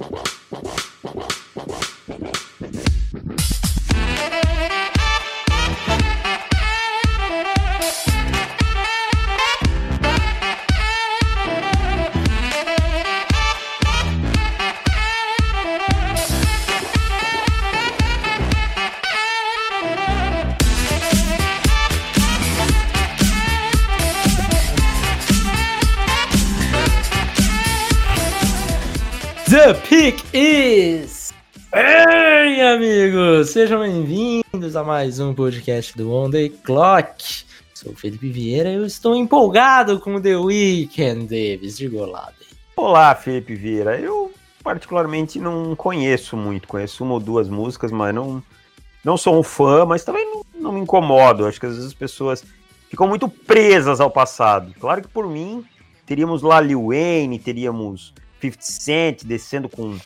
Wow. Mais um podcast do On The Clock. Sou Felipe Vieira e eu estou empolgado com The Weekend, Davis. Diga olá. Olá, Felipe Vieira. Eu particularmente não conheço muito, conheço uma ou duas músicas, mas não, não sou um fã, mas também não, não me incomodo. Acho que às vezes as pessoas ficam muito presas ao passado. Claro que por mim teríamos lá Lil Wayne, teríamos 50 Cent descendo com.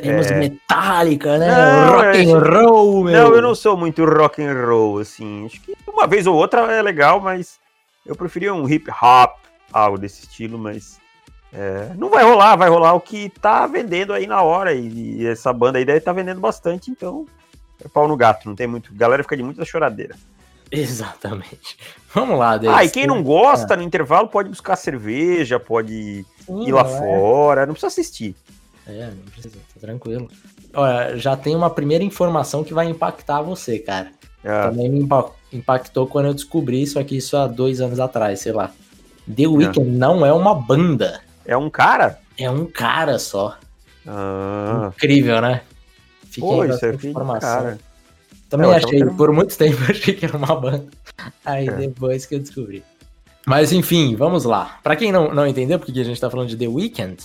Teríamos É. Metallica, né? Não, rock and roll, meu. Não, eu não sou muito rock and roll, assim. Acho que uma vez ou outra é legal, mas eu preferia um hip hop, algo desse estilo, mas. é, não vai rolar, vai rolar o que tá vendendo aí na hora. E, e essa banda aí deve estar vendendo bastante, então. É pau no gato, não tem muito. A galera fica de muita choradeira. Exatamente. Vamos lá, Davis. Ah, e quem não gosta, no intervalo, pode buscar cerveja, pode Sim, ir lá é? fora, não precisa assistir. É, não precisa, tá tranquilo. Olha, já tem uma primeira informação que vai impactar você, cara. É, Também me impa- impactou quando eu descobri isso aqui isso há dois anos atrás, sei lá. The Weeknd não é uma banda, é um cara? é um cara só. Ah, Incrível, né? Fiquei pô, isso é filho do cara. Também É, eu achei, por muito tempo achei que era uma banda. Aí É. depois que eu descobri. Mas enfim, vamos lá. Pra quem não, não entendeu porque a gente tá falando de The Weeknd,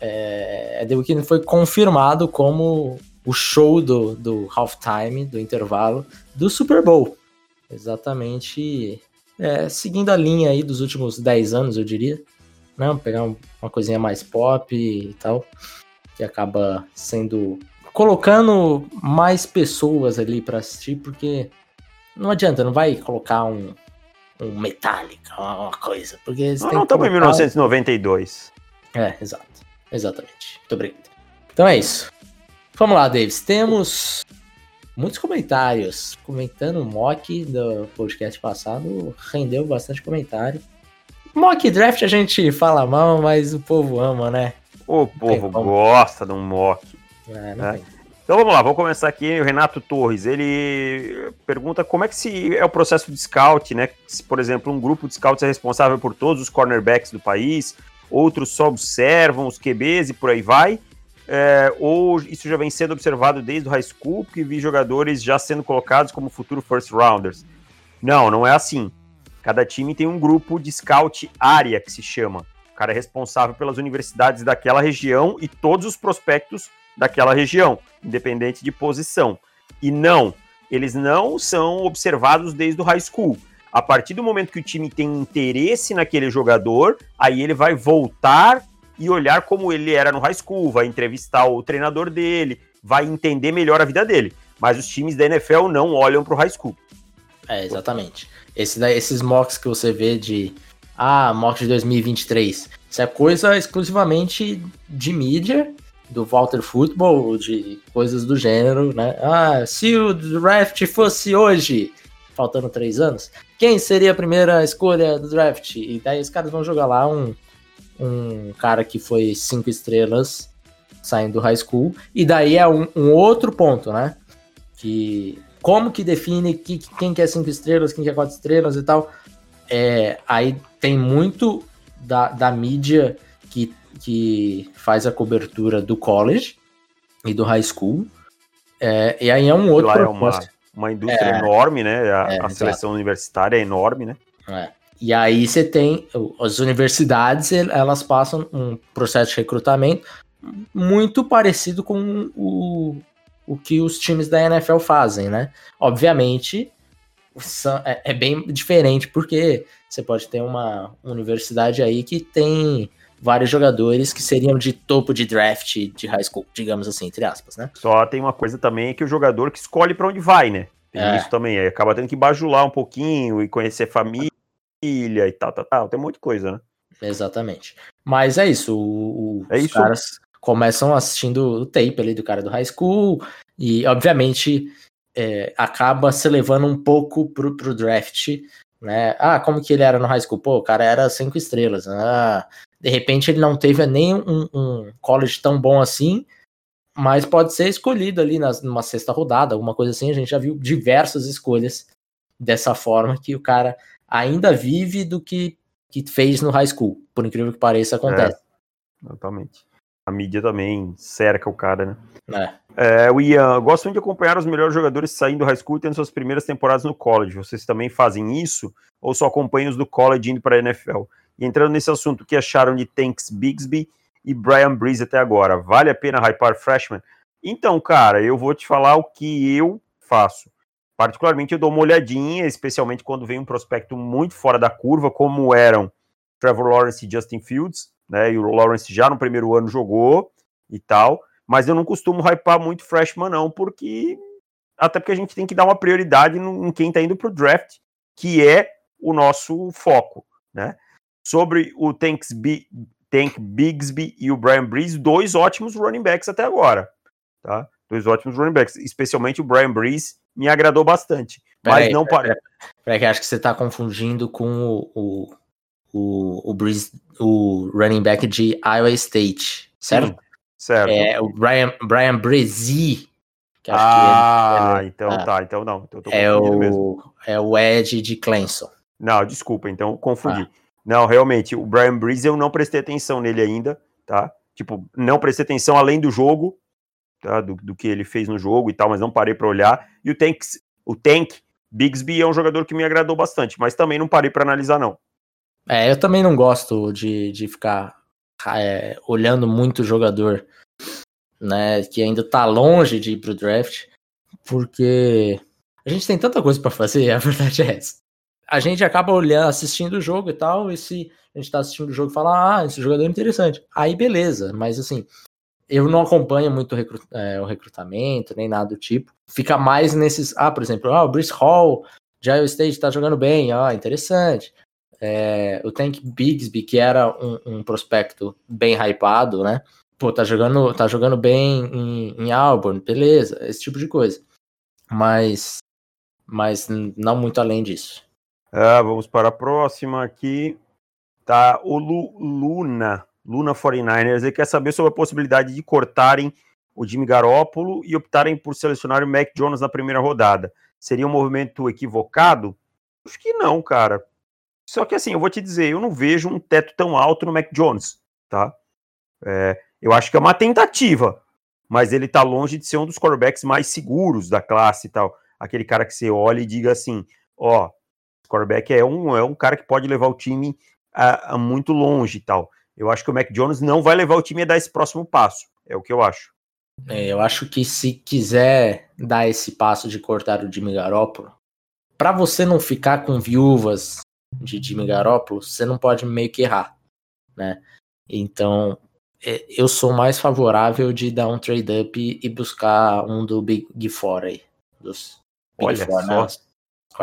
é, The Weeknd foi confirmado como o show do, do halftime, do intervalo, do Super Bowl. Exatamente é, seguindo a linha aí dos últimos 10 anos, eu diria. Né? Pegar um- uma coisinha mais pop e tal, que acaba sendo colocando mais pessoas ali pra assistir, porque não adianta, não vai colocar um, um Metallica, uma coisa, porque Não, não estamos em colocar- 1992. É, exato, exatamente. Muito obrigado. Então é isso. Vamos lá, Davis. Temos muitos comentários comentando o mock do podcast passado, rendeu bastante comentário. Mock draft a gente fala mal, mas o povo ama, né? O povo gosta de um mock. É, É. tem. Então vamos lá, vamos começar aqui. O Renato Torres, ele pergunta como é que se é o processo de scout, né? Se, por exemplo, um grupo de scouts é responsável por todos os cornerbacks do país, outros só observam os QBs e por aí vai. É, ou isso já vem sendo observado desde o high school, porque vi jogadores já sendo colocados como futuro first rounders. Não, não é assim. Cada time tem um grupo de scout área que se chama. O cara é responsável pelas universidades daquela região e todos os prospectos daquela região, independente de posição. E não, eles não são observados desde o high school. A partir do momento que o time tem interesse naquele jogador, aí ele vai voltar e olhar como ele era no high school, vai entrevistar o treinador dele, vai entender melhor a vida dele. Mas os times da NFL não olham para o high school. É, exatamente. Esse esses mocks que você vê de. Ah, mock de 2023. Isso é coisa exclusivamente de mídia, do Walter Football, de coisas do gênero, né? Ah, se o draft fosse hoje, faltando três anos, quem seria a primeira escolha do draft? E daí os caras vão jogar lá um, um cara que foi cinco estrelas saindo do high school. E daí é um, um outro ponto, né? Que como que define que, quem quer cinco estrelas, quem quer quatro estrelas e tal. É, aí tem muito da, da mídia que, que faz a cobertura do college e do high school. É, e aí é um outro Lá é propósito. Uma indústria É. enorme, né? A, É, a seleção universitária é enorme, né? É. E aí você tem as universidades, el- elas passam um processo de recrutamento muito parecido com o, o que os times da NFL fazem, né? Obviamente, é, é bem diferente, porque você pode ter uma universidade aí que tem vários jogadores que seriam de topo de draft de high school, digamos assim, entre aspas, né? Só tem uma coisa também que o jogador que escolhe para onde vai, né? Tem É. isso também. Aí acaba tendo que bajular um pouquinho e conhecer família e tal, tal, tal. Tem um monte de coisa, né? Exatamente. Mas é isso. O, o- É os isso. caras começam assistindo o tape ali do cara do high school e, obviamente, é, acaba se levando um pouco pro, pro draft, né? Ah, como que ele era no high school? Pô, o cara era cinco estrelas. Ah, de repente ele não teve nem um, um college tão bom assim, mas pode ser escolhido ali nas, numa sexta rodada, alguma coisa assim. A gente já viu diversas escolhas dessa forma que o cara ainda vive do que, que fez no high school. Por incrível que pareça, acontece. É, totalmente. A mídia também cerca o cara, né? É. É, o Ian, gosto muito de acompanhar os melhores jogadores saindo do high school e tendo suas primeiras temporadas no college. Vocês também fazem isso? Ou só acompanham os do college indo para a NFL? E entrando nesse assunto, o que acharam de Tanks Bigsby e Brian Breeze até agora? Vale a pena hypar freshman? Então, cara, eu vou te falar o que eu faço. Particularmente, eu dou uma olhadinha, especialmente quando vem um prospecto muito fora da curva, como eram Trevor Lawrence e Justin Fields, né? E o Lawrence já no primeiro ano jogou e tal. Mas eu não costumo hypar muito freshman, não, porque. Até porque a gente tem que dar uma prioridade em quem está indo para o draft, que é o nosso foco, né? Sobre o Tanks B, Tank Bigsby e o Brian Breeze, dois ótimos running backs até agora, tá? Dois ótimos running backs, especialmente o Brian Breeze me agradou bastante, mas não para. peraí, acho que você tá confundindo com o, o, o, o, Breeze, o running back de Iowa State, certo? Certo. É o Brian, Brian acho ah, que ele- então ah, tá, então não. Então é confundindo mesmo. o, é o Ed de Clemson. Não, desculpa, então confundi. Ah. Não, realmente, o Brian Breeze eu não prestei atenção nele ainda, tá? Tipo, não prestei atenção além do jogo, tá? Do, do que ele fez no jogo e tal, mas não parei para olhar. E o Tank, o Tank Bigsby é um jogador que me agradou bastante, mas também não parei para analisar, não. É, eu também não gosto de, de ficar é, olhando muito o jogador, né, que ainda tá longe de ir pro draft, porque a gente tem tanta coisa pra fazer, a verdade é essa. A gente acaba olhando, assistindo o jogo e tal, e se a gente tá assistindo o jogo e fala, ah, esse jogador é interessante, aí beleza, mas assim, eu não acompanho muito o, recru- é, o recrutamento, nem nada do tipo. Fica mais nesses, ah, por exemplo, ah, o Brice Hall Iowa State tá jogando bem, ah, interessante é, o Tank Bigsby, que era um, um prospecto bem hypado, né? Pô, tá jogando, tá jogando bem em, em Auburn, beleza, esse tipo de coisa. Mas, mas não muito além disso. Ah, vamos para a próxima aqui. Tá o Lu- Luna, Luna 49ers, ele quer saber sobre a possibilidade de cortarem o Jimmy Garoppolo e optarem por selecionar o Mac Jones na primeira rodada. Seria um movimento equivocado? Acho que não, cara. Só que assim, eu vou te dizer, eu não vejo um teto tão alto no Mac Jones, tá? É, eu acho que é uma tentativa, mas ele tá longe de ser um dos quarterbacks mais seguros da classe e tal. Aquele cara que você olha e diga assim, ó, quarterback é um, é um cara que pode levar o time a, a muito longe e tal. Eu acho que o Mac Jones não vai levar o time a dar esse próximo passo. É o que eu acho. É, eu acho que se quiser dar esse passo de cortar o Jimmy Garoppolo, para você não ficar com viúvas de Jimmy Garoppolo, você não pode meio que errar, né? Então, é, eu sou mais favorável de dar um trade up e, buscar um do Big Four aí. Dos Big Olha Four, só, Os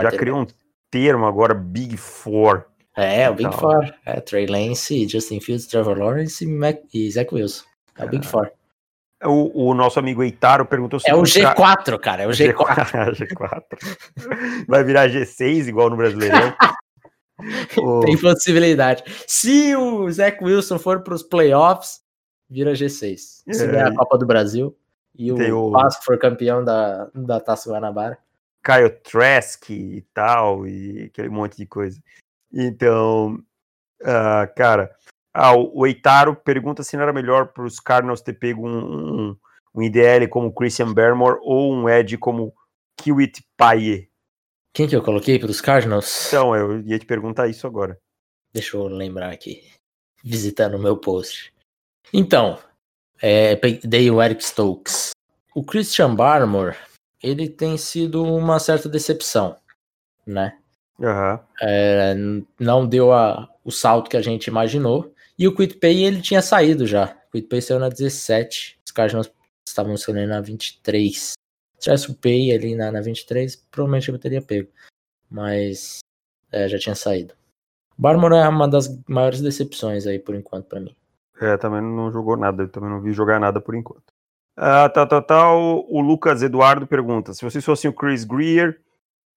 Já criou um termo agora, Big Four. É, o Big Então. Four. É, Trey Lance, Justin Fields, Trevor Lawrence e, Mac, e Zach Wilson. É o Big Four. O, o nosso amigo Eitaro perguntou se É o os ca- G4, cara. É o G4. G4. Vai virar G6 igual no Brasileirão. O- Tem possibilidade. Se o Zach Wilson for para os playoffs, vira G6. Se É. ganhar a Copa do Brasil e o o- Vasco for campeão da, da Taça Guanabara. Kyle Trask e tal, e aquele monte de coisa. Então, ah, cara, ah, o, Eitaro pergunta se não era melhor para os Cardinals ter pego um, um, um IDL como Christian Barmore ou um Ed como Kiwit Paye. Quem que eu coloquei para os Cardinals? Então, eu ia te perguntar isso agora. Deixa eu lembrar aqui. Visitando o meu post. Então, é, dei o Eric Stokes. O Christian Barmore, ele tem sido uma certa decepção, né? Aham. É, não deu a- o salto que a gente imaginou. E o Quit Pay ele tinha saído já. O Quit Pay saiu na 17. Os Cardinals estavam escolhendo na 23. Se tivesse o Pay ali na, na 23, provavelmente eu teria pego. Mas é, já tinha saído. Barmore é uma das maiores decepções aí por enquanto pra mim. É, também não jogou nada, eu também não vi jogar nada por enquanto. Ah, tal, tal, tal. O Lucas Eduardo pergunta: se vocês fossem o Chris Greer,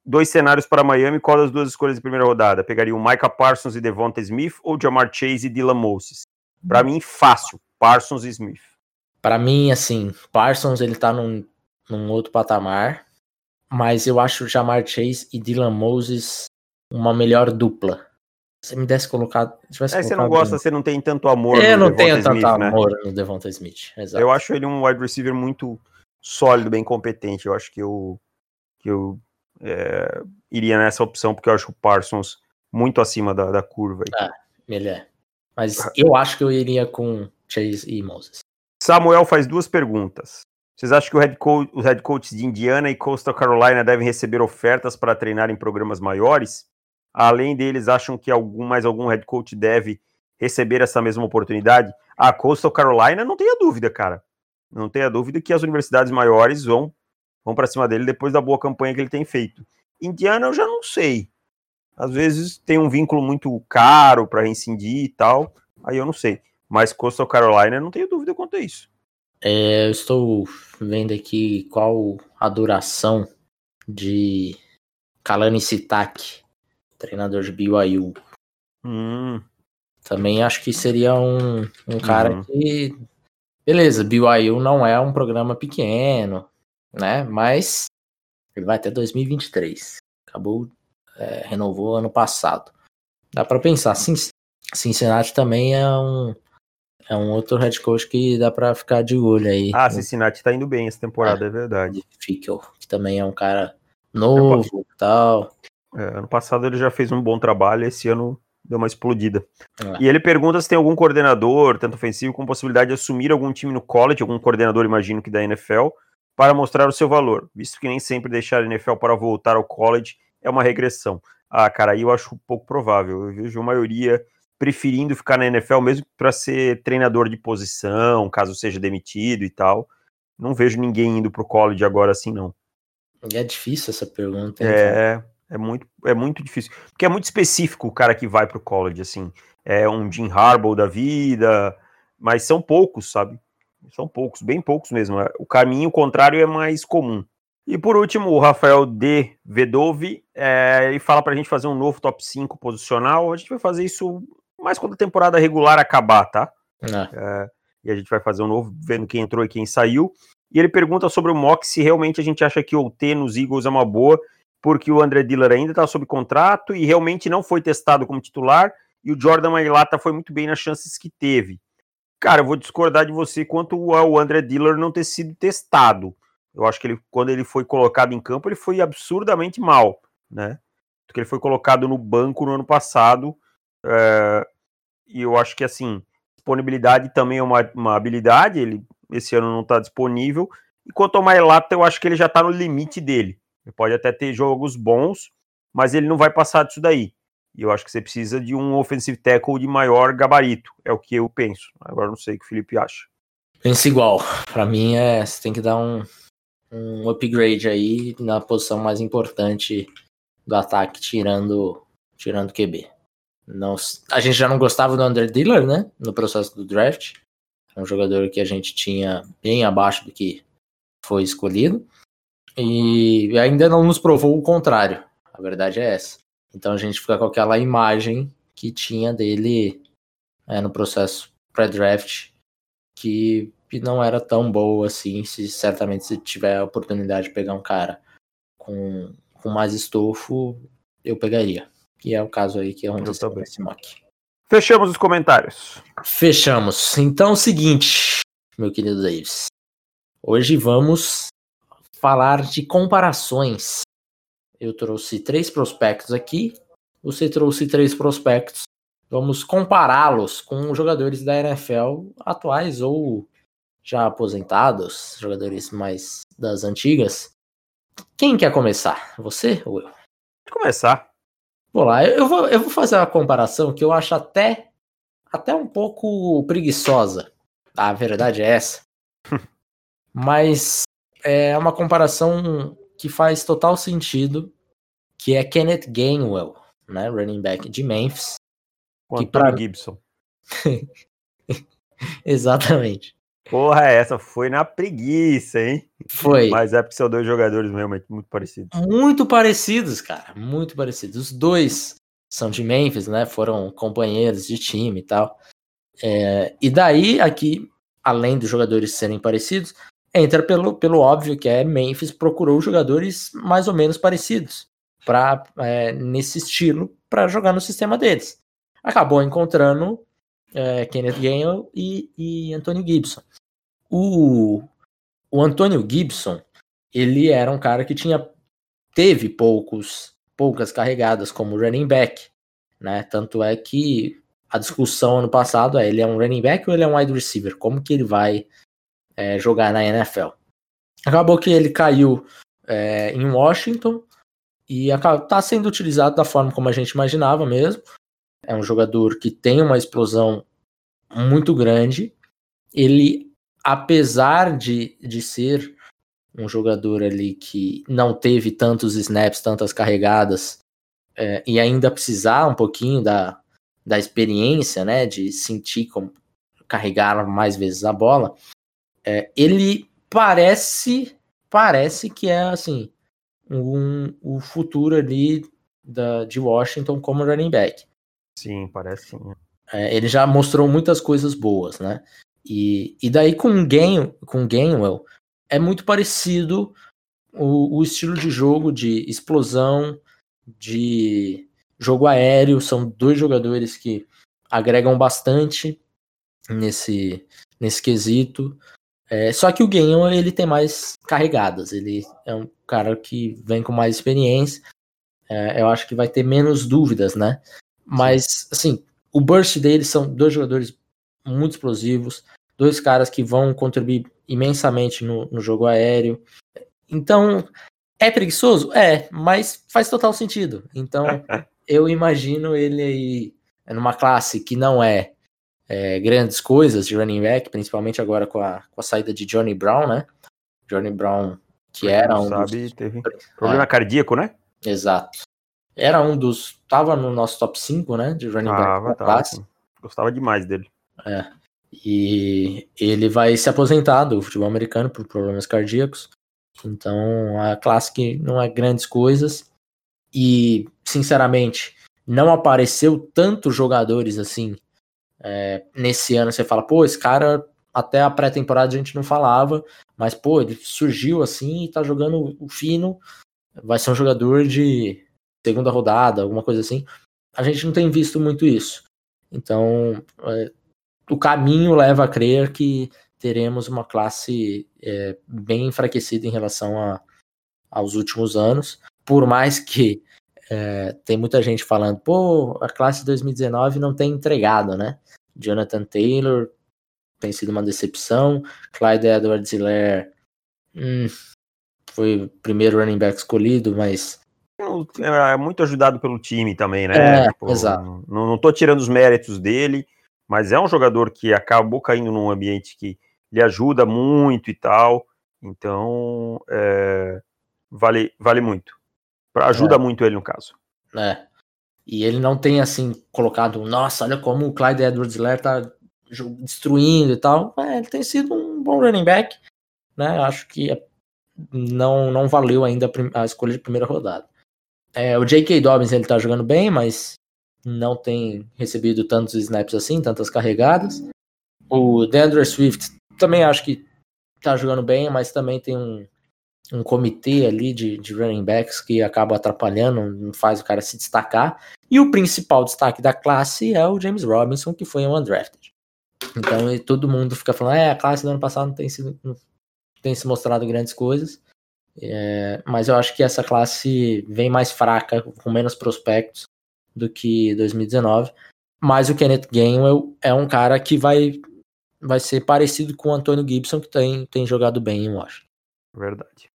dois cenários para Miami, qual das duas escolhas de primeira rodada? Pegaria o Micah Parsons e Devonta Smith ou Jamar Chase e Dylan Moses? Para mim, fácil. Parsons e Smith. Para mim, assim, Parsons ele tá num, num outro patamar, mas eu acho Jamar Chase e Dylan Moses uma melhor dupla. Se me desse colocado. Tivesse é, você não gosta, você não tem tanto amor Eu no não tenho Smith, tanto né? amor no Devonta Smith. Exato. Eu acho ele um wide receiver muito sólido, bem competente. Eu acho que eu, que eu é, iria nessa opção, porque eu acho o Parsons muito acima da, da curva. Aí. Ah, ele é. Mas eu acho que eu iria com Chase e Moses. Samuel faz duas perguntas. Vocês acham que o head coach, os head coaches de Indiana e Coastal Carolina devem receber ofertas para treinar em programas maiores? Além deles, acham que algum mais algum head coach deve receber essa mesma oportunidade? A Coastal Carolina, não tenha dúvida, cara. Não tenha dúvida que as universidades maiores vão, vão para cima dele depois da boa campanha que ele tem feito. Indiana, eu já não sei. Às vezes tem um vínculo muito caro para rescindir e tal. Aí eu não sei. Mas Coastal Carolina, não tenho dúvida quanto a isso. É, eu estou vendo aqui qual a duração de Kalani Sitak, treinador de BYU. Hum. Também acho que seria um, um cara uhum. que. Beleza, BYU não é um programa pequeno, né? Mas ele vai até 2023. Acabou, é, renovou ano passado. Dá para pensar. Cincinnati também é um, é um outro head coach que dá para ficar de olho aí. Ah, Cincinnati tá indo bem essa temporada, é, é verdade. Fickel, que também é um cara novo e tal. É, ano passado ele já fez um bom trabalho, esse ano deu uma explodida. E ele pergunta se tem algum coordenador, tanto ofensivo, com possibilidade de assumir algum time no college, algum coordenador, imagino que da NFL, para mostrar o seu valor, visto que nem sempre deixar a NFL para voltar ao college é uma regressão. Ah, cara, aí eu acho pouco provável. Eu vejo a maioria preferindo ficar na NFL mesmo para ser treinador de posição, caso seja demitido e tal. Não vejo ninguém indo pro college agora assim, não. É difícil essa pergunta. Hein, é, é muito, é muito difícil. Porque é muito específico o cara que vai pro college, assim. É um Jim Harbaugh da vida, mas são poucos, sabe? São poucos, bem poucos mesmo. O caminho contrário é mais comum. E por último, o Rafael D. Vedove, é, ele fala para a gente fazer um novo top 5 posicional. A gente vai fazer isso mais quando a temporada regular acabar, tá? É. É, e a gente vai fazer um novo, vendo quem entrou e quem saiu. E ele pergunta sobre o Mock se realmente a gente acha que o T nos Eagles é uma boa, porque o André Diller ainda está sob contrato e realmente não foi testado como titular, e o Jordan Mailata foi muito bem nas chances que teve. Cara, eu vou discordar de você quanto ao André Diller não ter sido testado. Eu acho que ele, quando ele foi colocado em campo, ele foi absurdamente mal, né? Porque ele foi colocado no banco no ano passado é, e eu acho que assim, disponibilidade também é uma, uma habilidade, ele esse ano não está disponível. E quanto ao Mailata, eu acho que ele já está no limite dele. Ele pode até ter jogos bons, mas ele não vai passar disso daí. E eu acho que você precisa de um offensive tackle de maior gabarito. É o que eu penso. Agora não sei o que o Felipe acha. Pensa igual. Para mim é, você tem que dar um, um upgrade aí na posição mais importante do ataque, tirando tirando QB. Não, a gente já não gostava do Under Diller, né? No processo do draft. É um jogador que a gente tinha bem abaixo do que foi escolhido. E ainda não nos provou o contrário. A verdade é essa. Então a gente fica com aquela imagem que tinha dele é, no processo pré-draft, que, que não era tão boa assim. Se certamente se tiver a oportunidade de pegar um cara com, com mais estofo, eu pegaria que é o caso aí que é onde está esse mock. Fechamos os comentários. Fechamos. Então, é o seguinte, meu querido Davis. Hoje vamos falar de comparações. Eu trouxe três prospectos aqui. Você trouxe três prospectos. Vamos compará-los com jogadores da NFL atuais ou já aposentados, jogadores mais das antigas. Quem quer começar? Você ou eu? Pode começar. Vou lá, eu vou, eu vou fazer uma comparação que eu acho até, até um pouco preguiçosa. A verdade é essa. Mas é uma comparação que faz total sentido, que é Kenneth Gainwell, né, running back de Memphis. O que. Gibson. Exatamente. Porra, essa foi na preguiça, hein? Foi. Mas é porque são dois jogadores mesmo, muito parecidos. Muito parecidos, cara. Muito parecidos. Os dois são de Memphis, né? Foram companheiros de time e tal. É, e daí, aqui, além dos jogadores serem parecidos, entra pelo, pelo óbvio que é Memphis procurou jogadores mais ou menos parecidos para é, nesse estilo para jogar no sistema deles. Acabou encontrando é, Kenneth Gainwell e, e Gibson. O, o Gibson, ele era um cara que tinha teve poucos poucas carregadas como running back, né? Tanto é que a discussão ano passado é ele é um running back ou ele é um wide receiver? Como que ele vai é, jogar na NFL? Acabou que ele caiu é, em Washington e está sendo utilizado da forma como a gente imaginava mesmo. É um jogador que tem uma explosão muito grande. Ele, apesar de, de ser um jogador ali que não teve tantos snaps, tantas carregadas, é, e ainda precisar um pouquinho da, da experiência, né, de sentir como carregar mais vezes a bola, é, ele parece parece que é assim um, o futuro ali da, de Washington como running back. Sim, parece sim. É, ele já mostrou muitas coisas boas, né? E, e daí com o Gain, com Gainwell é muito parecido o, o estilo de jogo de explosão, de jogo aéreo. São dois jogadores que agregam bastante nesse, nesse quesito. É, só que o Gainwell ele tem mais carregadas. Ele é um cara que vem com mais experiência. É, eu acho que vai ter menos dúvidas, né? Mas, assim, o burst deles são dois jogadores muito explosivos, dois caras que vão contribuir imensamente no, no jogo aéreo. Então, é preguiçoso? É, mas faz total sentido. Então, eu imagino ele aí numa classe que não é, é, grandes coisas de running back, principalmente agora com a, com a saída de Johnny Brown, né? Johnny Brown, que era um. Sabe, dos... teve problema é, cardíaco, né? Exato era um dos. Tava no nosso top 5, né? De running back tava. Gostava demais dele. É. E ele vai se aposentar do futebol americano por problemas cardíacos. Então, a classe que não é grandes coisas. E, sinceramente, não apareceu tantos jogadores assim. É, nesse ano você fala, pô, esse cara até a pré-temporada a gente não falava, mas pô, ele surgiu assim e tá jogando o fino. Vai ser um jogador de segunda rodada, alguma coisa assim. A gente não tem visto muito isso. Então, é, o caminho leva a crer que teremos uma classe é, bem enfraquecida em relação a, aos últimos anos, por mais que é, tem muita gente falando, pô, a classe 2019 não tem entregado, né? Jonathan Taylor tem sido uma decepção, Clyde Edwards-Helaire hum, foi o primeiro running back escolhido, mas é muito ajudado pelo time também, né? É, tipo, exato. Não, não tô tirando os méritos dele, mas é um jogador que acabou caindo num ambiente que lhe ajuda muito e tal. Então, é, vale, vale muito. Ajuda é. muito ele no caso. É. E ele não tem, assim, colocado, nossa, olha como o Clyde Edwards-Helaire tá destruindo e tal. É, ele tem sido um bom running back, né? Acho que não, não valeu ainda a escolha de primeira rodada. É, o J.K. Dobbins ele tá jogando bem, mas não tem recebido tantos snaps assim, tantas carregadas. O Deandre Swift também acho que tá jogando bem, mas também tem um, um comitê ali de, de running backs que acaba atrapalhando, não faz o cara se destacar. E o principal destaque da classe é o James Robinson, que foi um undrafted. Então todo mundo fica falando, é, a classe do ano passado não tem, sido, não tem se mostrado grandes coisas. É, mas eu acho que essa classe vem mais fraca, com menos prospectos do que 2019. Mas o Kenneth Gainwell é um cara que vai, vai ser parecido com o Antônio Gibson, que tem, tem jogado bem em Washington. Verdade.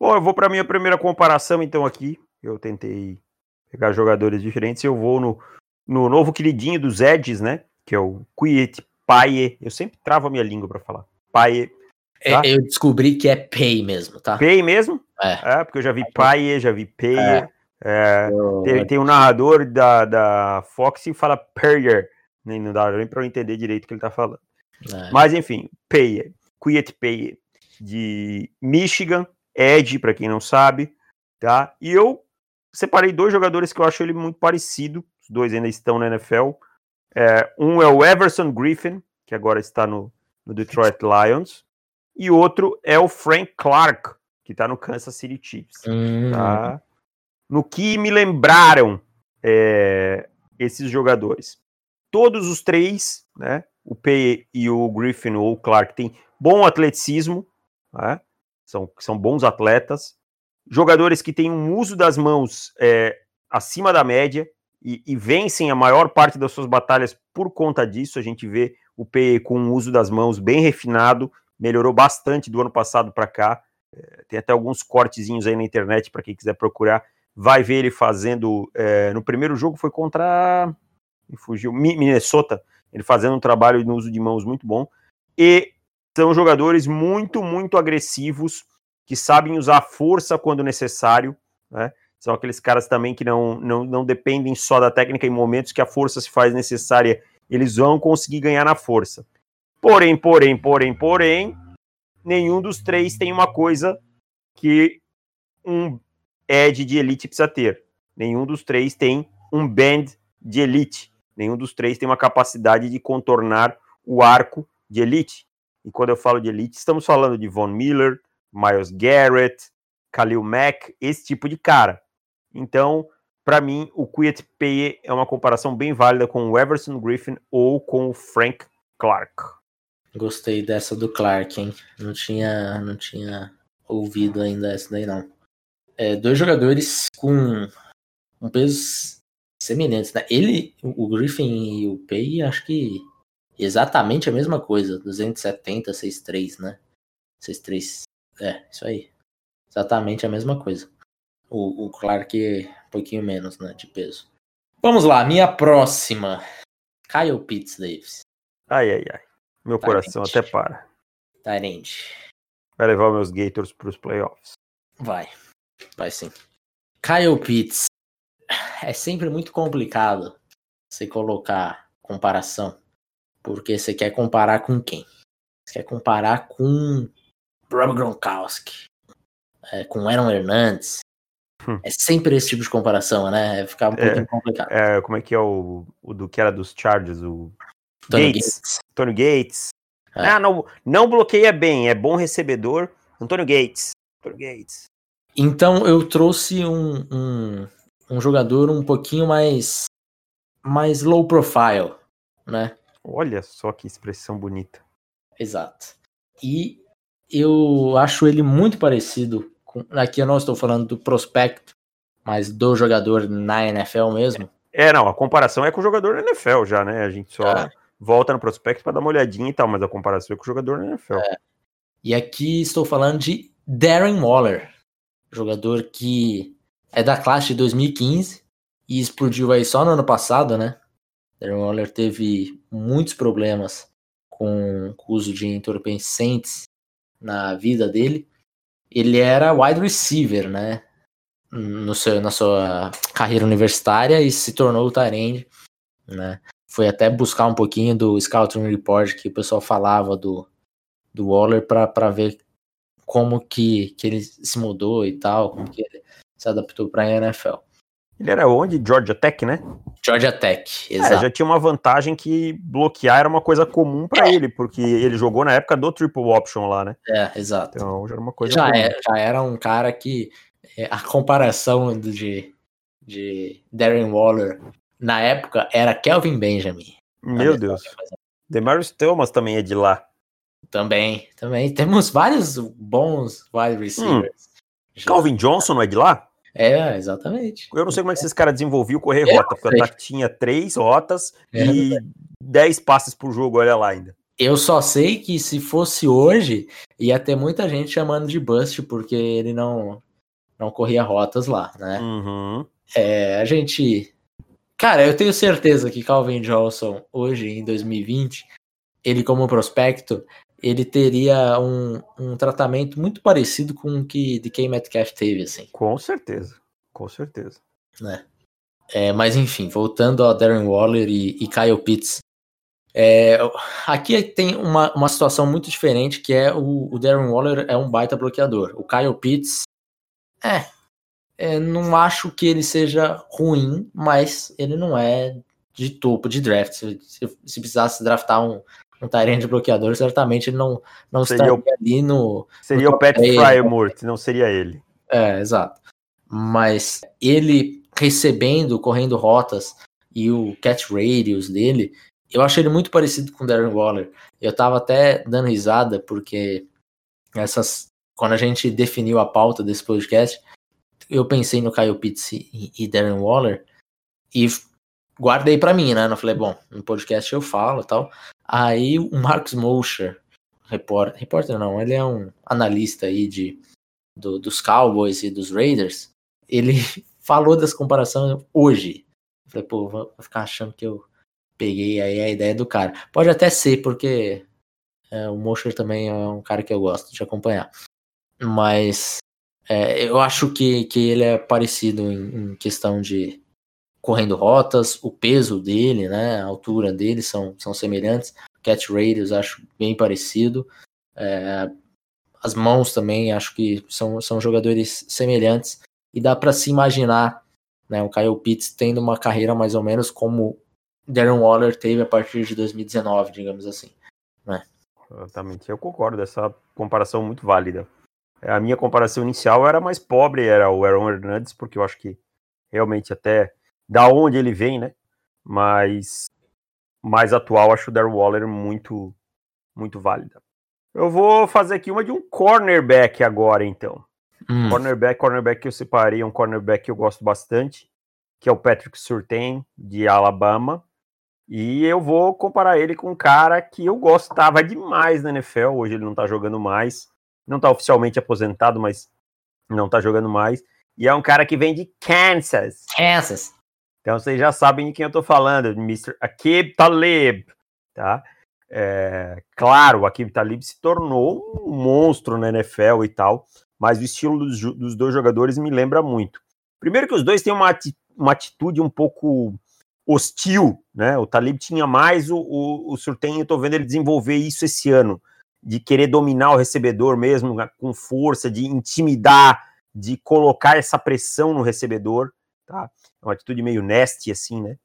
Bom, eu vou para minha primeira comparação então aqui. Eu tentei pegar jogadores diferentes. Eu vou no, no novo queridinho dos Edges, né? Que é o Quiet Paye. Eu sempre travo a minha língua para falar. Paye é, tá? Eu descobri que é Pay mesmo, tá? Pay mesmo? É. é porque eu já vi Pay, já vi Pay. É. É, eu... tem, tem um narrador da, da Fox que fala Perrier. Nem, não dá nem pra eu entender direito o que ele tá falando. É. Mas enfim, Paye, Quiet Paye de Michigan, Ed, para quem não sabe, tá? E eu separei dois jogadores que eu acho ele muito parecido, os dois ainda estão na NFL. É, um é o Everson Griffin, que agora está no, no Detroit Lions, e outro é o Frank Clark, que está no Kansas City Chiefs. Hum. Tá? No que me lembraram é, esses jogadores? Todos os três, né? O P e o Griffin ou o Clark têm bom atleticismo, né? São, são bons atletas, jogadores que têm um uso das mãos é, acima da média e, e, vencem a maior parte das suas batalhas por conta disso. A gente vê o P com um uso das mãos bem refinado, melhorou bastante do ano passado para cá. É, tem até alguns cortezinhos aí na internet para quem quiser procurar. Vai ver ele fazendo. É, no primeiro jogo foi contra. Fugiu. Minnesota. Ele fazendo um trabalho no uso de mãos muito bom. E são jogadores muito, muito agressivos, que sabem usar força quando necessário, né? São aqueles caras também que não, não, não dependem só da técnica em momentos que a força se faz necessária, eles vão conseguir ganhar na força. Porém, porém, porém, porém, nenhum dos três tem uma coisa que um Ed de elite precisa ter. Nenhum dos três tem um band de elite. Nenhum dos três tem uma capacidade de contornar o arco de elite. E quando eu falo de elite, estamos falando de Von Miller, Miles Garrett, Khalil Mack, esse tipo de cara. Então, para mim, o Quiet Paye é uma comparação bem válida com o Everson Griffin ou com o Frank Clark. Gostei dessa do Clark, hein? Não tinha, não tinha ouvido ainda essa daí, não. É, dois jogadores com um peso semelhantes, né? Ele, o Griffin e o Paye, acho que exatamente a mesma coisa, 270, 63, né? 63, é, isso aí. Exatamente a mesma coisa. O, o Clark um pouquinho menos, né, de peso. Vamos lá, minha próxima. Kyle Pitts Davis. Ai, ai, ai. Meu Tyrande. coração até para. Tyrande. Vai levar meus Gators para os playoffs. Vai. Vai sim. Kyle Pitts. É sempre muito complicado você colocar comparação porque você quer comparar com quem? Você quer comparar com Rob Gronkowski, é, com Aaron Hernandes. Hum. É sempre esse tipo de comparação, né? É ficar um é, pouquinho complicado. É, como é que é o, o do que era dos Chargers, o Tony Gates. Gates. Tony Gates. É. Ah, não, não bloqueia bem, é bom recebedor. Antônio Gates. Antônio Gates. Então eu trouxe um, um, um jogador um pouquinho mais mais low profile, né? Olha só que expressão bonita. Exato. E eu acho ele muito parecido com. Aqui eu não estou falando do prospecto, mas do jogador na NFL mesmo. É, não, a comparação é com o jogador na NFL já, né? A gente só é. volta no prospecto para dar uma olhadinha e tal, mas a comparação é com o jogador na NFL. É. E aqui estou falando de Darren Waller, jogador que é da classe de 2015 e explodiu aí só no ano passado, né? Darren Waller teve muitos problemas com o uso de entorpecentes na vida dele. Ele era wide receiver, né? No seu, na sua carreira universitária e se tornou o Tyrande, né? Foi até buscar um pouquinho do Scouting Report que o pessoal falava do, do Waller para ver como que, que ele se mudou e tal, como que ele se adaptou para a NFL. Ele era onde? Georgia Tech, né? Georgia Tech, é, exato. É, já tinha uma vantagem que bloquear era uma coisa comum para é. ele, porque ele jogou na época do triple option lá, né? É, exato. Então já era uma coisa já, é, já era um cara que é, a comparação de, de Darren Waller na época era Kelvin Benjamin. Meu Deus. Demarius Thomas também é de lá. Também, também. Temos vários bons wide receivers. Hum. Calvin Johnson não é de lá? É, exatamente. Eu não sei como é que esses caras desenvolviam correr é, rota, porque o ataque tinha três rotas é, e dez passes por jogo, olha lá ainda. Eu só sei que se fosse hoje, ia ter muita gente chamando de bust, porque ele não, não corria rotas lá, né? Uhum. É, a gente. Cara, eu tenho certeza que Calvin Johnson, hoje, em 2020, ele como prospecto, ele teria um, um tratamento muito parecido com o que de quem Metcalf teve, assim. Com certeza, com certeza. Né? É, mas enfim, voltando ao Darren Waller e, e Kyle Pitts, É, aqui tem uma, uma situação muito diferente, que é o, o Darren Waller é um baita bloqueador. O Kyle Pitts, é, é, não acho que ele seja ruim, mas ele não é de topo de draft. Se, se, se precisasse draftar um, um Tyrande bloqueador, certamente ele não, não seria estaria o, ali no. Seria no o Pat Fryermuth, não seria ele. É, exato. Mas ele recebendo, correndo rotas e o catch radius dele, eu acho ele muito parecido com o Darren Waller. Eu tava até dando risada porque essas quando a gente definiu a pauta desse podcast, eu pensei no Kyle Pitts e, e Darren Waller e guardei para mim, né? Eu falei, bom, no podcast eu falo tal. Aí o Marcus Mosher, repórter, repórter não, ele é um analista aí de, do, dos Cowboys e dos Raiders, ele falou das comparações hoje. Eu falei, pô, vou ficar achando que eu peguei aí a ideia do cara. Pode até ser, porque é, o Mosher também é um cara que eu gosto de acompanhar. Mas é, eu acho que, que ele é parecido em, em, questão de correndo rotas, o peso dele, né, a altura dele são, são semelhantes. Catch radius acho bem parecido. É, as mãos também acho que são, são jogadores semelhantes e dá para se imaginar né, o Kyle Pitts tendo uma carreira mais ou menos como Darren Waller teve a partir de 2019, digamos assim. Né? Exatamente, eu concordo, essa comparação muito válida. A minha comparação inicial era mais pobre, era o Aaron Hernandez, porque eu acho que realmente até da onde ele vem, né? Mas mais atual, acho o Darren Waller muito, muito válida. Eu vou fazer aqui uma de um cornerback agora, então. Hum. Cornerback, cornerback que eu separei, um cornerback que eu gosto bastante, que é o Patrick Surtain, de Alabama. E eu vou comparar ele com um cara que eu gostava demais na NFL. Hoje ele não tá jogando mais. Não tá oficialmente aposentado, mas não tá jogando mais. E é um cara que vem de Kansas. Kansas. Então vocês já sabem de quem eu tô falando, Mr. Akib Talib, tá? É, claro, o Akib Talib se tornou um monstro na NFL e tal, mas o estilo dos, dos dois jogadores me lembra muito. Primeiro que os dois têm uma, uma atitude um pouco hostil, né? O Talib tinha mais, o, o, o Surtain, eu tô vendo ele desenvolver isso esse ano, de querer dominar o recebedor mesmo, né, com força, de intimidar, de colocar essa pressão no recebedor, tá? É uma atitude meio nasty, assim, né?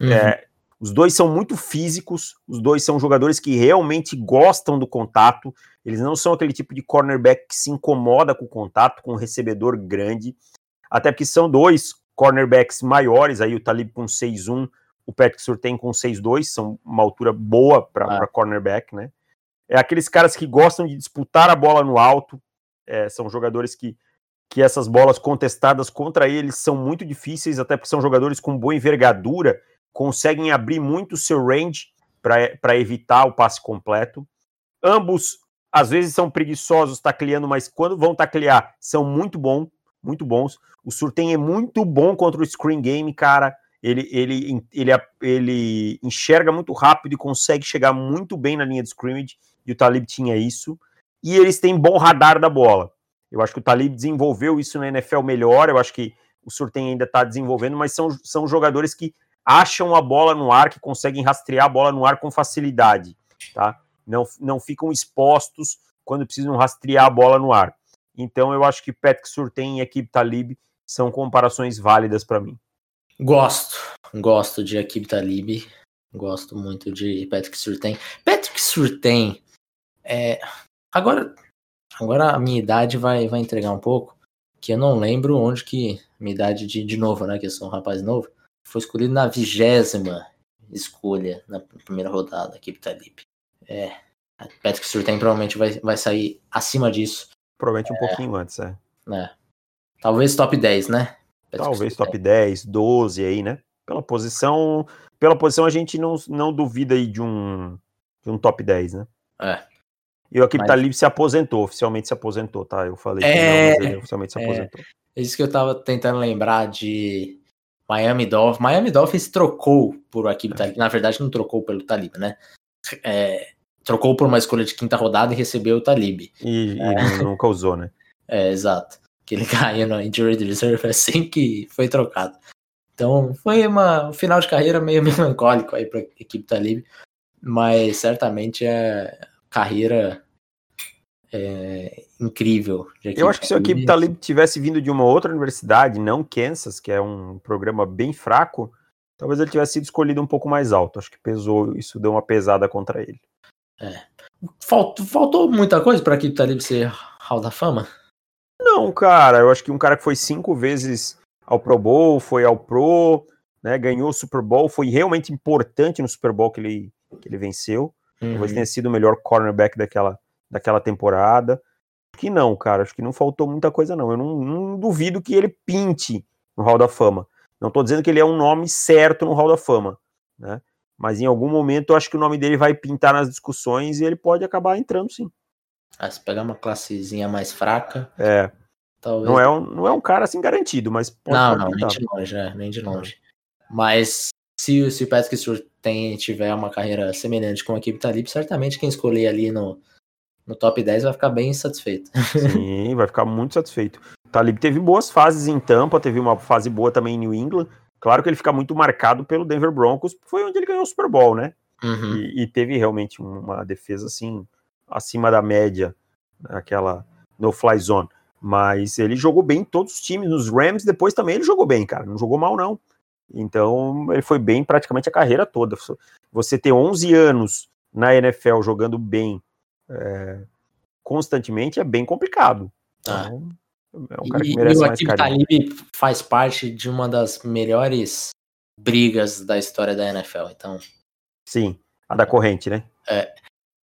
Uhum. É, os dois são muito físicos, os dois são jogadores que realmente gostam do contato, eles não são aquele tipo de cornerback que se incomoda com o contato, com o recebedor grande, até porque são dois cornerbacks maiores, aí o Talib com 6'1, o Patrick Surtain com 6'2, são uma altura boa para ah. cornerback, né? É aqueles caras que gostam de disputar a bola no alto, é, são jogadores que, que essas bolas contestadas contra eles são muito difíceis, até porque são jogadores com boa envergadura, conseguem abrir muito o seu range para evitar o passe completo. Ambos, às vezes, são preguiçosos tacleando, mas quando vão taclear, são muito bons muito bons. O Surtem é muito bom contra o screen game, cara. Ele, ele, ele, ele enxerga muito rápido e consegue chegar muito bem na linha de scrimmage, e o Talib tinha isso. E eles têm bom radar da bola. Eu acho que o Talib desenvolveu isso na NFL melhor, eu acho que o Surtem ainda está desenvolvendo, mas são, são jogadores que acham a bola no ar, que conseguem rastrear a bola no ar com facilidade, tá? Não, não ficam expostos quando precisam rastrear a bola no ar. Então eu acho que Patrick Surtain e Equipe Talib são comparações válidas para mim. Gosto, gosto de Equipe Talib, gosto muito de Patrick Surtain. Patrick Surtain, é, agora, agora a minha idade vai, vai entregar um pouco, que eu não lembro onde que, minha idade de, de novo, né, que eu sou um rapaz novo, foi escolhido na vigésima escolha na primeira rodada, Equipe Talib. É, Patrick Surtain provavelmente vai, vai sair acima disso. Provavelmente um é. pouquinho antes, é. é. Talvez top 10, né? Talvez top 10, 12 aí, né? Pela posição, pela posição a gente não, não duvida aí de um, de um top 10, né? É. E o Akib Talib se aposentou, oficialmente se aposentou, tá? Eu falei é... que não, mas ele oficialmente se é. aposentou. É isso que eu tava tentando lembrar de Miami Dolphins. Miami Dolphins trocou por Akib é. Talib. Na verdade, não trocou pelo Talib, né? É, trocou por uma escolha de quinta rodada e recebeu o Talib. E, é. nunca usou, né? É, exato. Que ele caiu no injury reserve assim que foi trocado. Então foi uma, um final de carreira meio melancólico aí para a equipe Talib. mas certamente é carreira é, incrível. Eu acho que se a equipe Talib tivesse vindo de uma outra universidade, não Kansas, que é um programa bem fraco, talvez ele tivesse sido escolhido um pouco mais alto. Acho que pesou, isso deu uma pesada contra ele. É. Faltou, faltou muita coisa para a equipe Talib ser Hall da Fama? Não, cara. Eu acho que um cara que foi cinco vezes ao Pro Bowl, foi ao Pro, né, ganhou o Super Bowl, foi realmente importante no Super Bowl que ele, que ele venceu. Uhum. Talvez tenha sido o melhor cornerback daquela, daquela temporada. Que não, cara, acho que não faltou muita coisa, não. Eu não, não duvido que ele pinte no Hall da Fama. Não estou dizendo que ele é um nome certo no Hall da Fama, né? Mas em algum momento eu acho que o nome dele vai pintar nas discussões e ele pode acabar entrando sim. Ah, se pegar uma classezinha mais fraca. É. Talvez... Não, é um, não é um cara assim garantido, mas pode Não, não, nem de longe, é, nem de longe. Mas se, se o Patrick Stewart tem, tiver uma carreira semelhante com a equipe Talib, certamente quem escolher ali no, no top 10 vai ficar bem satisfeito. Sim, vai ficar muito satisfeito. O Talib teve boas fases em Tampa, teve uma fase boa também em New England. Claro que ele fica muito marcado pelo Denver Broncos, foi onde ele ganhou o Super Bowl, né? Uhum. E, e, teve realmente uma defesa assim acima da média, aquela no fly zone. Mas ele jogou bem em todos os times, nos Rams depois também ele jogou bem, cara, não jogou mal não. Então ele foi bem praticamente a carreira toda. Você ter 11 anos na NFL jogando bem é, constantemente é bem complicado. Ah. Então, é um cara que merece e, e o Atif Talib faz parte de uma das melhores brigas da história da NFL, então. Sim, a da corrente, né? É.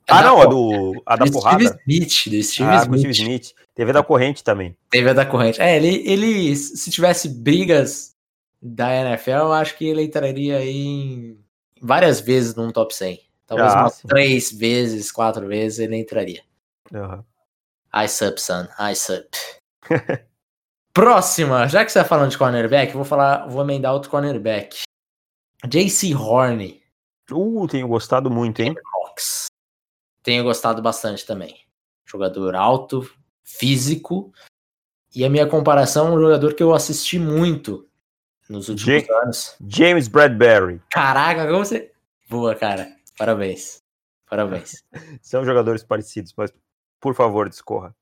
Ah, não, a do a da do porrada. Steve Smith, do Steve ah, Smith. Steve Smith. Teve a da corrente também. Teve a da corrente. É, ele, ele se tivesse brigas da NFL, eu acho que ele entraria em várias vezes num top 100. Talvez ah, umas três vezes, quatro vezes ele entraria. Uhum. Ice up, son. Ice up. Próxima, já que você tá falando de cornerback, vou falar, vou emendar outro cornerback. JC Horn. Uh, tenho gostado muito, hein? Hawks. Tenho gostado bastante também. Jogador alto, físico. E a minha comparação é um jogador que eu assisti muito nos últimos anos. James Bradbury. Caraca, como você. Boa, cara. Parabéns. Parabéns. São jogadores parecidos, mas por favor, discorra.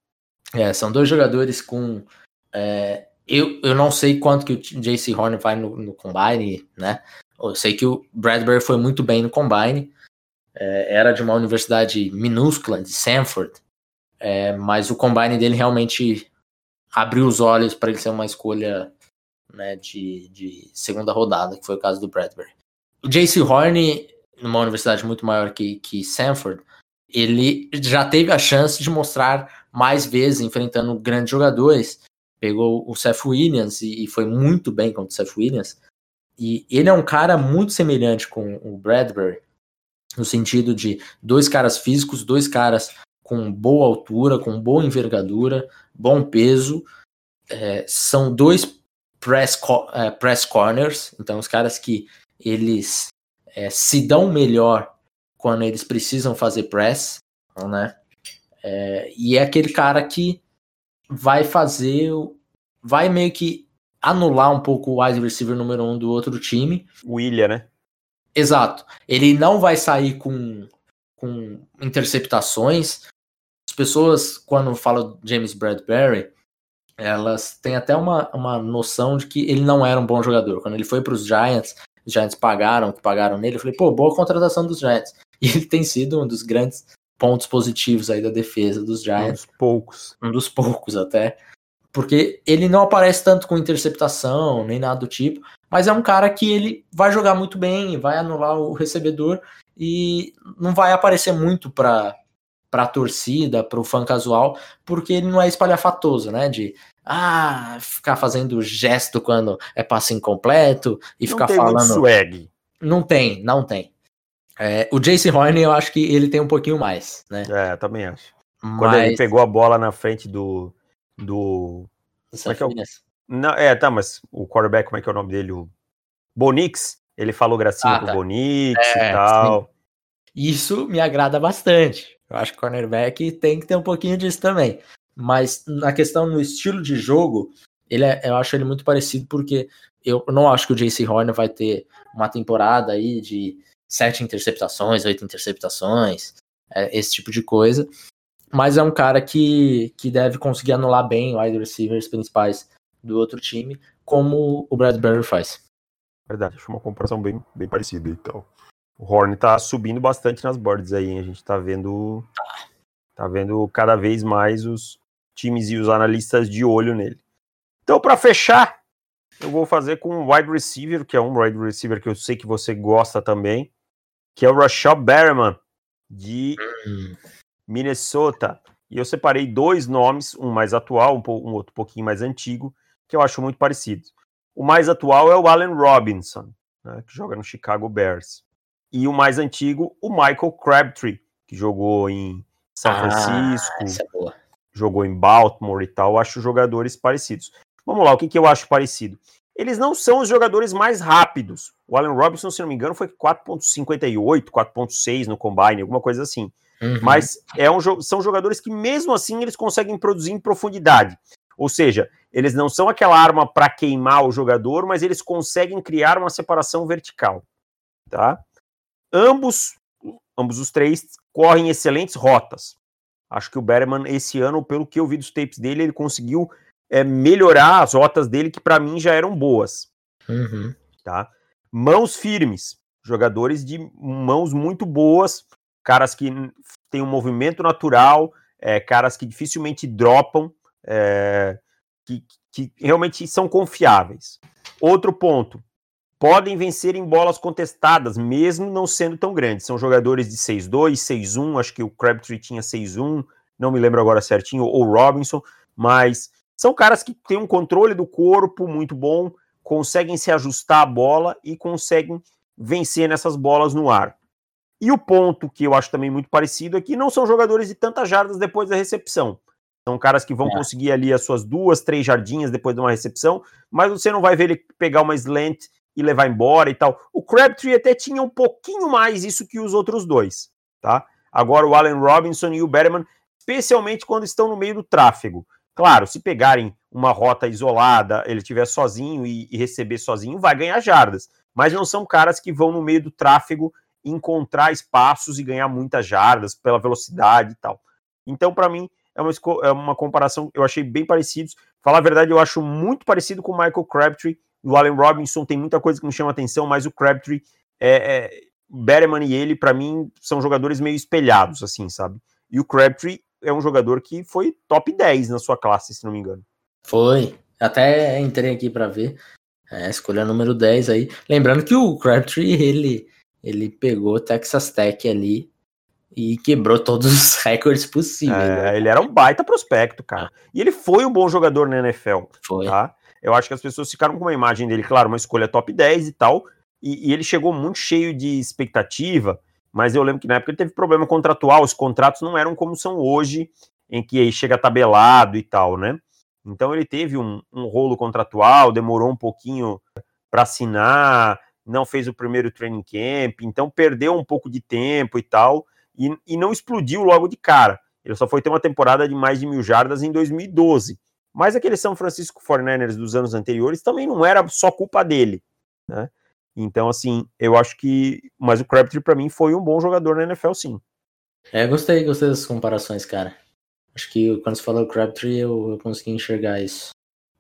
É, são dois jogadores com. É, eu, eu não sei quanto que o JC Horn vai no, no Combine, né? Eu sei que o Bradbury foi muito bem no Combine. É, era de uma universidade minúscula, de Sanford. É, mas o Combine dele realmente abriu os olhos para ele ser uma escolha né, de, de segunda rodada, que foi o caso do Bradbury. O JC Horn, numa universidade muito maior que, que Sanford, ele já teve a chance de mostrar mais vezes enfrentando grandes jogadores. Pegou o Seth Williams e, e foi muito bem contra o Seth Williams. E ele é um cara muito semelhante com o Bradbury, no sentido de dois caras físicos, dois caras com boa altura, com boa envergadura, bom peso. É, são dois press, é, press corners, então os caras que eles é, se dão melhor quando eles precisam fazer press, né? É, e é aquele cara que vai fazer, vai meio que anular um pouco o wide receiver número um do outro time. O William, né? Exato. Ele não vai sair com, com interceptações. As pessoas, quando falam James Bradbury, elas têm até uma, uma noção de que ele não era um bom jogador. Quando ele foi para os Giants, os Giants pagaram o que pagaram nele. Eu falei, pô, boa contratação dos Giants. E ele tem sido um dos grandes pontos positivos aí da defesa dos Giants. Um dos poucos. Um dos poucos até. Porque ele não aparece tanto com interceptação, nem nada do tipo, mas é um cara que ele vai jogar muito bem, vai anular o recebedor e não vai aparecer muito para para a torcida, para o fã casual, porque ele não é espalhafatoso, né? De ah, ficar fazendo gesto quando é passe incompleto e não ficar tem falando. Muito swag. Não tem, não tem. É, o Jason Horn, eu acho que ele tem um pouquinho mais, né? É, também acho. Mas... Quando ele pegou a bola na frente do. do... Como é, que é, o... não, é, tá, mas o quarterback, como é que é o nome dele? O Bonix, ele falou gracinha ah, tá. com o Bonix é, e tal. Sim. Isso me agrada bastante. Eu acho que cornerback tem que ter um pouquinho disso também. Mas na questão no estilo de jogo, ele é, eu acho ele muito parecido porque eu não acho que o JC Horner vai ter uma temporada aí de sete interceptações, oito interceptações, é, esse tipo de coisa. Mas é um cara que, que deve conseguir anular bem wide receivers principais do outro time, como o Bradbury faz. Verdade, acho uma comparação bem, bem parecida. Então, o Horn tá subindo bastante nas boards aí, hein? A gente tá vendo. Tá vendo cada vez mais os times e os analistas de olho nele. Então, para fechar, eu vou fazer com um wide receiver, que é um wide receiver que eu sei que você gosta também, que é o Rashad Berman, de. Minnesota. E eu separei dois nomes, um mais atual, um, um outro pouquinho mais antigo, que eu acho muito parecido. O mais atual é o Allen Robinson, né, que joga no Chicago Bears. E o mais antigo, o Michael Crabtree, que jogou em São ah, Francisco, é jogou em Baltimore e tal. Eu acho jogadores parecidos. Vamos lá, o que, que eu acho parecido? Eles não são os jogadores mais rápidos. O Allen Robinson, se não me engano, foi 4.58, 4.6 no combine, alguma coisa assim. Uhum. Mas é um, são jogadores que, mesmo assim, eles conseguem produzir em profundidade. Ou seja, eles não são aquela arma para queimar o jogador, mas eles conseguem criar uma separação vertical. Tá? Ambos, ambos os três, correm excelentes rotas. Acho que o Berman, esse ano, pelo que eu vi dos tapes dele, ele conseguiu é, melhorar as rotas dele, que para mim já eram boas. Uhum. Tá? Mãos firmes, jogadores de mãos muito boas, caras que têm um movimento natural, é, caras que dificilmente dropam, é, que, que realmente são confiáveis. Outro ponto, podem vencer em bolas contestadas, mesmo não sendo tão grandes. São jogadores de 6-2, 6-1, acho que o Crabtree tinha 6-1, não me lembro agora certinho, ou Robinson, mas são caras que têm um controle do corpo muito bom, conseguem se ajustar à bola e conseguem vencer nessas bolas no ar. E o ponto que eu acho também muito parecido é que não são jogadores de tantas jardas depois da recepção. São caras que vão é. conseguir ali as suas duas, três jardinhas depois de uma recepção, mas você não vai ver ele pegar uma slant e levar embora e tal. O Crabtree até tinha um pouquinho mais isso que os outros dois, tá? Agora o Allen Robinson e o Berman, especialmente quando estão no meio do tráfego. Claro, se pegarem uma rota isolada, ele estiver sozinho e, e, receber sozinho, vai ganhar jardas. Mas não são caras que vão no meio do tráfego encontrar espaços e ganhar muitas jardas pela velocidade e tal. Então, para mim, é uma, é uma comparação, eu achei bem parecidos. Falar a verdade, eu acho muito parecido com o Michael Crabtree. O Allen Robinson tem muita coisa que me chama atenção, mas o Crabtree, é, é, Berman e ele, para mim, são jogadores meio espelhados, assim, sabe? E o Crabtree é um jogador que foi top 10 na sua classe, se não me engano. Foi. Até entrei aqui para ver. É, escolha número 10 aí. Lembrando que o Crabtree, ele, ele pegou Texas Tech ali e quebrou todos os recordes possíveis. É, né? Ele era um baita prospecto, cara. E ele foi um bom jogador na NFL. Foi. Tá? Eu acho que as pessoas ficaram com uma imagem dele, claro, uma escolha top 10 e tal. E, e ele chegou muito cheio de expectativa, mas eu lembro que na época ele teve problema contratual, os contratos não eram como são hoje, em que chega tabelado e tal, né? Então ele teve um, um rolo contratual, demorou um pouquinho para assinar, não fez o primeiro training camp, então perdeu um pouco de tempo e tal e, e não explodiu logo de cara. Ele só foi ter uma temporada de mais de mil jardas em 2012. Mas aquele São Francisco 49ers dos anos anteriores também não era só culpa dele, né? Então, assim, eu acho que. Mas o Crabtree, para mim, foi um bom jogador na NFL, sim. É, gostei, gostei dessas comparações, cara. Acho que quando você falou Crabtree, eu, eu consegui enxergar isso.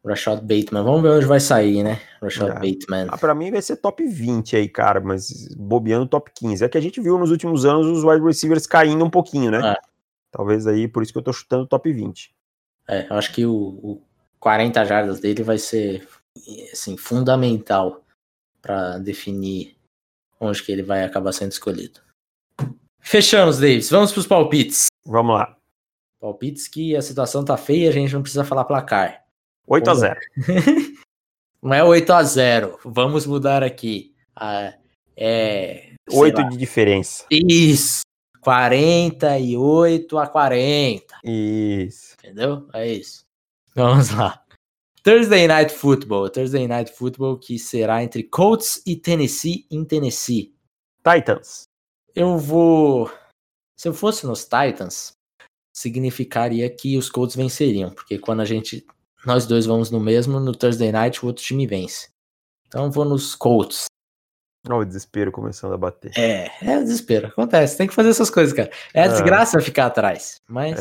Rashad Bateman. Vamos ver onde vai sair, né? Rashad é. Bateman. Ah, pra mim vai ser top 20 aí, cara, mas bobeando top 15. É que a gente viu nos últimos anos os wide receivers caindo um pouquinho, né? É. Talvez aí, por isso que eu tô chutando top 20. É, eu acho que o, o 40 jardas dele vai ser, assim, fundamental para definir onde que ele vai acabar sendo escolhido. Fechamos, Davis. Vamos pros palpites. Vamos lá. Palpites que a situação tá feia, a gente não precisa falar placar. 8 a 0 Não é 8 a 0 Vamos mudar aqui. Ah, é. 8 lá. de diferença. Isso. 48 a 40. Isso. Entendeu? É isso. Vamos lá. Thursday Night Football. Thursday Night Football que será entre Colts e Tennessee em Tennessee. Titans. Eu vou. Se eu fosse nos Titans, significaria que os Colts venceriam, porque quando a gente nós dois vamos no mesmo, no Thursday Night o outro time vence. Então vou nos Colts. Olha o desespero começando a bater. É, é desespero. Acontece, tem que fazer essas coisas, cara. É a É. desgraça ficar atrás. Mas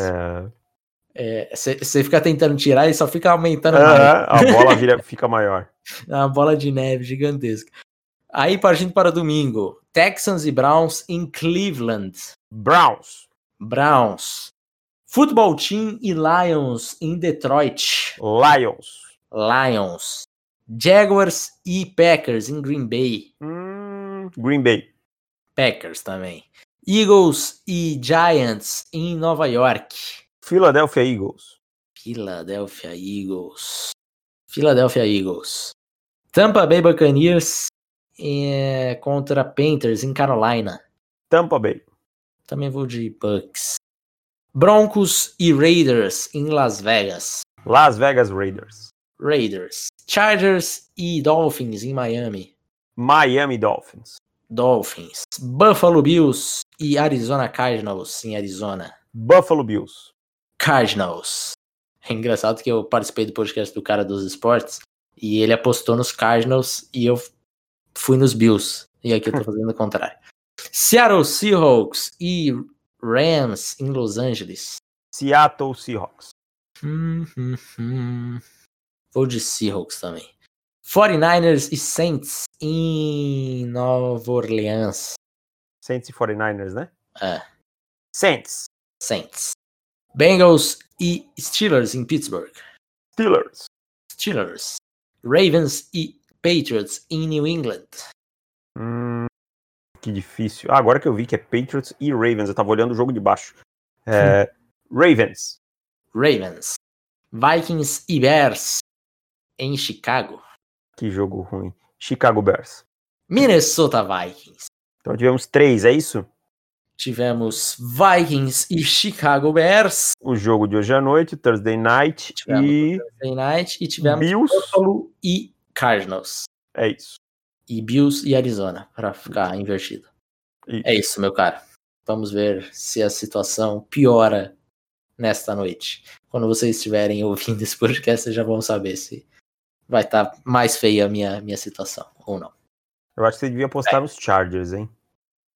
É, você fica tentando tirar e só fica aumentando mais. é, a bola vira, fica maior. É uma bola de neve gigantesca. Aí, partindo para domingo, Texans e Browns em Cleveland. Browns, Browns. Football Team e Lions em Detroit. Lions, Lions. Jaguars e Packers em Green Bay. hum, Green Bay, Packers também. Eagles e Giants em Nova York. Philadelphia Eagles, Philadelphia Eagles. Philadelphia Eagles. Tampa Bay Buccaneers eh, contra Panthers em Carolina. Tampa Bay, Também vou de Bucks. Broncos e Raiders em Las Vegas. Las Vegas Raiders, Raiders. Chargers e Dolphins em Miami. Miami Dolphins, Dolphins. Buffalo Bills e Arizona Cardinals em Arizona. Buffalo Bills, Cardinals. É engraçado que eu participei do podcast do cara dos esportes e ele apostou nos Cardinals e eu fui nos Bills. E aqui eu tô fazendo o contrário. Seattle Seahawks e Rams em Los Angeles. Seattle Seahawks, Hum, hum, hum. Vou de Seahawks também. 49ers e Saints em Nova Orleans. Saints e 49ers, né? É, Saints, Saints. Bengals e Steelers em Pittsburgh. Steelers, Steelers. Ravens e Patriots em New England. hum, que difícil. Ah, agora que eu vi que é Patriots e Ravens, eu tava olhando o jogo de baixo. É, Ravens, Ravens. Vikings e Bears em Chicago. Que jogo ruim. Chicago Bears. Minnesota Vikings. Então tivemos três, é isso? Tivemos Vikings e Chicago Bears. O jogo de hoje à noite, Thursday Night Tivemos e Thursday Night. E tivemos Bills. Buffalo e Cardinals. É isso. E Bills e Arizona, para ficar invertido. Isso. É isso, meu cara. Vamos ver se a situação piora nesta noite. Quando vocês estiverem ouvindo esse podcast, vocês já vão saber se vai estar mais feia a minha, minha situação ou não. Eu acho que você devia apostar nos Chargers, hein?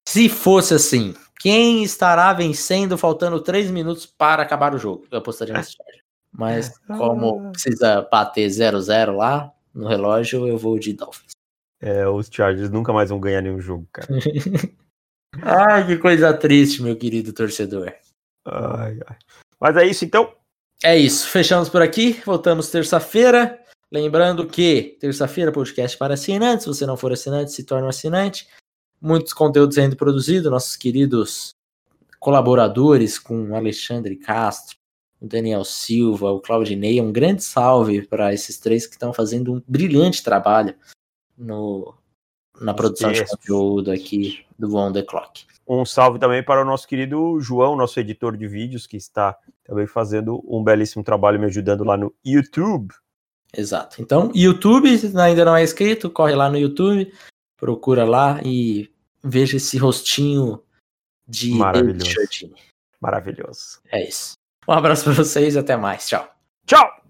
Se fosse assim, quem estará vencendo faltando 3 minutos para acabar o jogo? Eu apostaria nesse Chargers. Mas como precisa bater 0-0 lá no relógio, eu vou de Dolphins. É, os Chargers nunca mais vão ganhar nenhum jogo, cara. Ai, que coisa triste, meu querido torcedor. Ai, ai. Mas é isso então. É isso, fechamos por aqui, voltamos terça-feira. Lembrando que terça-feira podcast para assinantes, se você não for assinante, se torne um assinante. Muitos conteúdos sendo produzidos, nossos queridos colaboradores com Alexandre Castro, o Daniel Silva, o Claudinei. Um grande salve para esses três que estão fazendo um brilhante trabalho no, na produção de textos. conteúdo aqui do On The Clock. Um salve também para o nosso querido João, nosso editor de vídeos, que está também fazendo um belíssimo trabalho me ajudando lá no YouTube. Exato. Então, YouTube se ainda não é inscrito, corre lá no YouTube, procura lá e veja esse rostinho de Maravilhoso. David. Maravilhoso. É isso. Um abraço para vocês e até mais. Tchau. Tchau!